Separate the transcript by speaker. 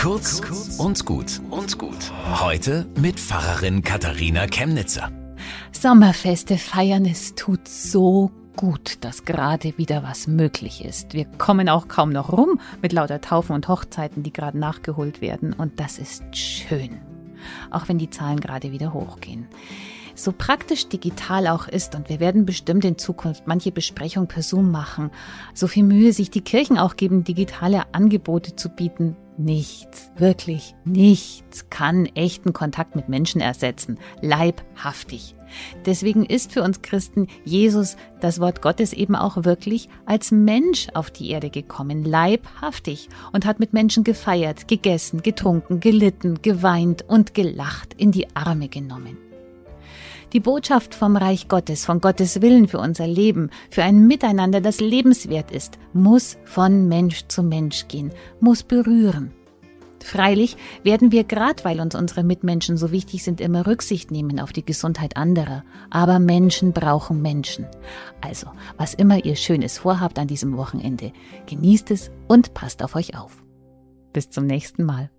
Speaker 1: Kurz und gut und gut. Heute mit Pfarrerin Katharina Chemnitzer.
Speaker 2: Sommerfeste feiern, es tut so gut, dass gerade wieder was möglich ist. Wir kommen auch kaum noch rum mit lauter Taufen und Hochzeiten, die gerade nachgeholt werden und das ist schön. Auch wenn die Zahlen gerade wieder hochgehen so praktisch digital auch ist, und wir werden bestimmt in Zukunft manche Besprechung per Zoom machen, so viel Mühe sich die Kirchen auch geben, digitale Angebote zu bieten, nichts, wirklich nichts kann echten Kontakt mit Menschen ersetzen, leibhaftig. Deswegen ist für uns Christen Jesus, das Wort Gottes, eben auch wirklich als Mensch auf die Erde gekommen, leibhaftig, und hat mit Menschen gefeiert, gegessen, getrunken, gelitten, geweint und gelacht, in die Arme genommen. Die Botschaft vom Reich Gottes, von Gottes Willen für unser Leben, für ein Miteinander, das lebenswert ist, muss von Mensch zu Mensch gehen, muss berühren. Freilich werden wir, gerade weil uns unsere Mitmenschen so wichtig sind, immer Rücksicht nehmen auf die Gesundheit anderer. Aber Menschen brauchen Menschen. Also, was immer ihr Schönes vorhabt an diesem Wochenende, genießt es und passt auf euch auf. Bis zum nächsten Mal.